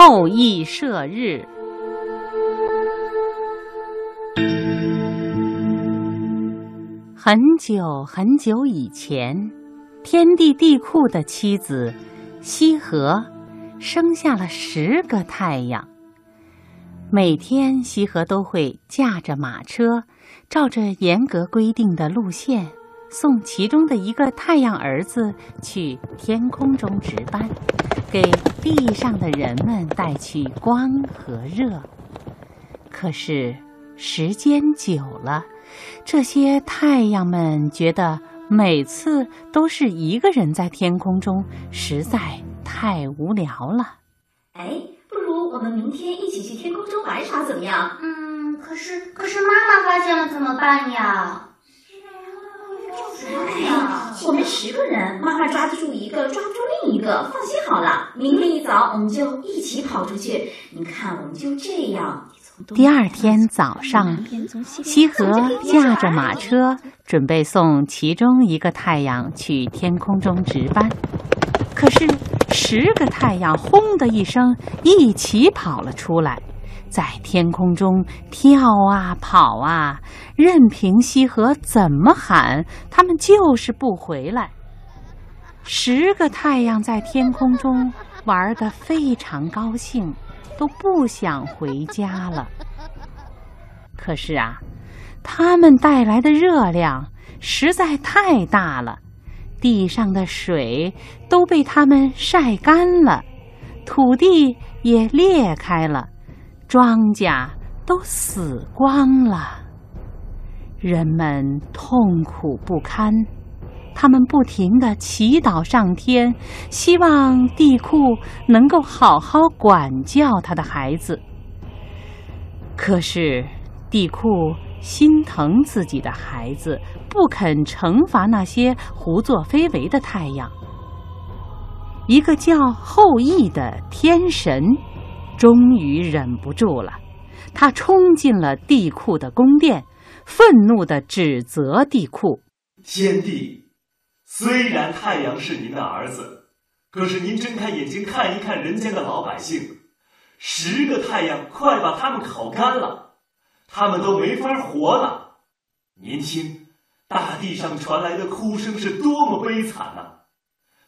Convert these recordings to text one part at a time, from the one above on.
后羿射日。很久很久以前，天帝地库的妻子羲和生下了十个太阳。每天，羲和都会驾着马车，照着严格规定的路线，送其中的一个太阳儿子去天空中值班，给地上的人们带去光和热。可是，时间久了，这些太阳们觉得每次都是一个人在天空中，实在太无聊了。哎，不如我们明天一起去天空中玩耍，怎么样？嗯，可是可是妈妈发现了怎么办呀？哎呀，我们十个人，妈妈抓得住一个，抓不住另一个。放心好了，明天一早我们就一起跑出去。你看，我们就这样。第二天早上，羲和驾着马车，准备送其中一个太阳去天空中值班。可是，十个太阳轰的一声，一起跑了出来，在天空中跳啊跑啊，任凭羲和怎么喊，他们就是不回来。十个太阳在天空中玩得非常高兴。都不想回家了。可是啊，他们带来的热量实在太大了，地上的水都被他们晒干了，土地也裂开了，庄稼都死光了。人们痛苦不堪。他们不停地祈祷上天，希望地库能够好好管教他的孩子。可是，地库心疼自己的孩子，不肯惩罚那些胡作非为的太阳。一个叫后羿的天神，终于忍不住了，他冲进了地库的宫殿，愤怒地指责地库：“先帝！”虽然太阳是您的儿子，可是您睁开眼睛看一看人间的老百姓，十个太阳快把他们烤干了，他们都没法活了。您听，大地上传来的哭声是多么悲惨呐！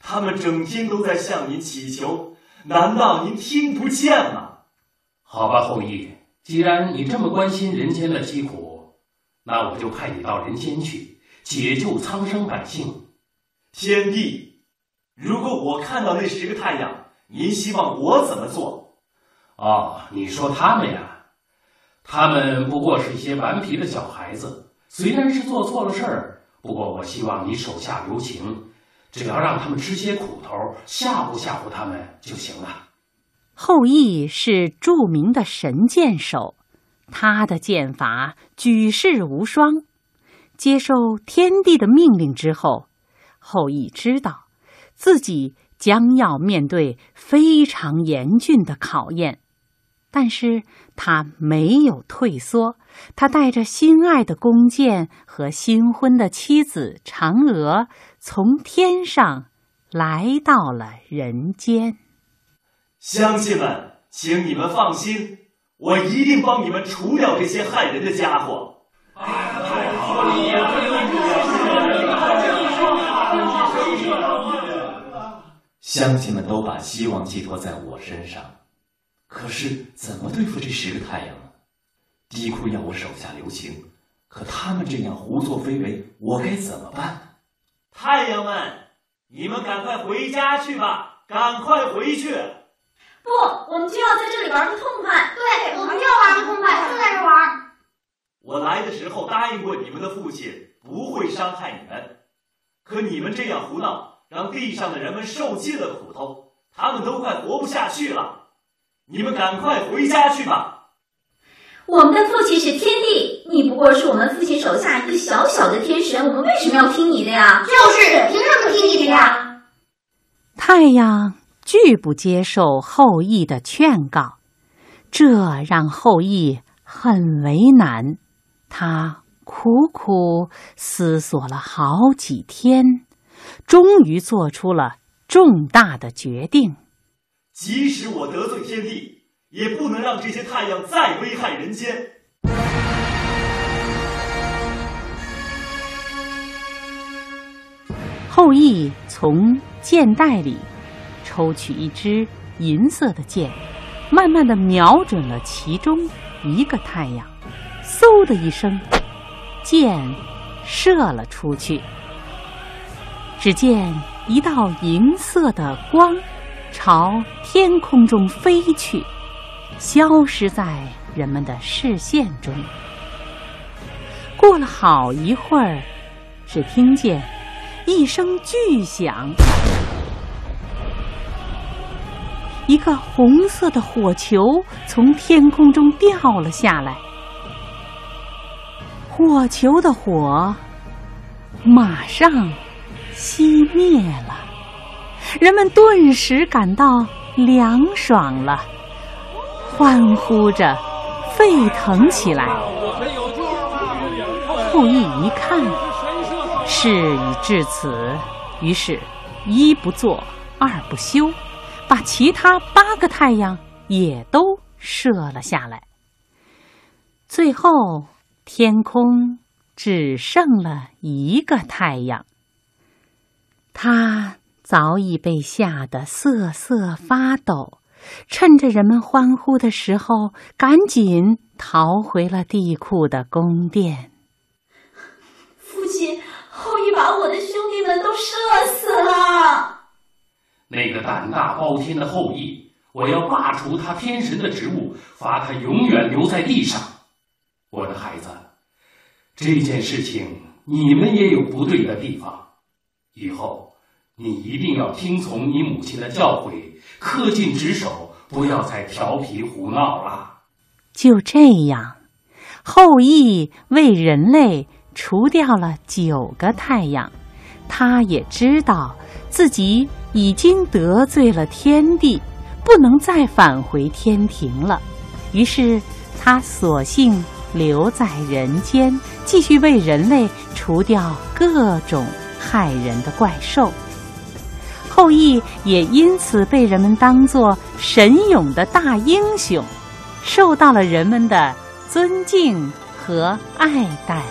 他们整天都在向您祈求，难道您听不见吗？好吧，后羿，既然你这么关心人间的疾苦，那我就派你到人间去解救苍生百姓。天帝，如果我看到那十个太阳，您希望我怎么做？哦，你说他们呀，他们不过是一些顽皮的小孩子，虽然是做错了事儿，不过我希望你手下留情，只要让他们吃些苦头，吓唬吓唬他们就行了。后羿是著名的神箭手，他的箭法举世无双。接受天帝的命令之后。后羿知道，自己将要面对非常严峻的考验，但是他没有退缩。他带着心爱的弓箭和新婚的妻子嫦娥，从天上来到了人间。乡亲们，请你们放心，我一定帮你们除掉这些害人的家伙。乡亲们都把希望寄托在我身上，可是怎么对付这十个太阳呢？地库要我手下留情，可他们这样胡作非为，我该怎么办？太阳们，你们赶快回家去吧，赶快回去！不，我们就要在这里玩个痛快。对，我们就要玩个痛快，就在这玩。我来的时候答应过你们的父亲，不会伤害你们，可你们这样胡闹。让地上的人们受尽了苦头，他们都快活不下去了。你们赶快回家去吧。我们的父亲是天帝，你不过是我们父亲手下一个小小的天神，我们为什么要听你的呀？就是凭什么听你的呀？太阳拒不接受后羿的劝告，这让后羿很为难。他苦苦思索了好几天。终于做出了重大的决定。即使我得罪天地，也不能让这些太阳再危害人间。后羿从箭袋里抽取一支银色的箭，慢慢的瞄准了其中一个太阳，嗖的一声，箭射了出去。只见一道银色的光朝天空中飞去，消失在人们的视线中。过了好一会儿，只听见。一声巨响，一个红色的火球从天空中掉了下来。火球的火马上熄灭了，人们顿时感到凉爽了，欢呼着沸腾起来。后羿一看。事已至此，于是，一不做二不休，把其他八个太阳也都射了下来。最后，天空只剩了一个太阳，他早已被吓得瑟瑟发抖，趁着人们欢呼的时候，赶紧逃回了地库的宫殿。父亲。后羿把我的兄弟们都射死了。那个胆大包天的后羿，我要罢除他天神的职务，罚他永远留在地上。我的孩子，这件事情你们也有不对的地方，以后你一定要听从你母亲的教诲，恪尽职守，不要再调皮胡闹了。就这样，后羿为人类。除掉了九个太阳，他也知道自己已经得罪了天地，不能再返回天庭了。于是他索性留在人间，继续为人类除掉各种害人的怪兽。后羿也因此被人们当作神勇的大英雄，受到了人们的尊敬和爱戴。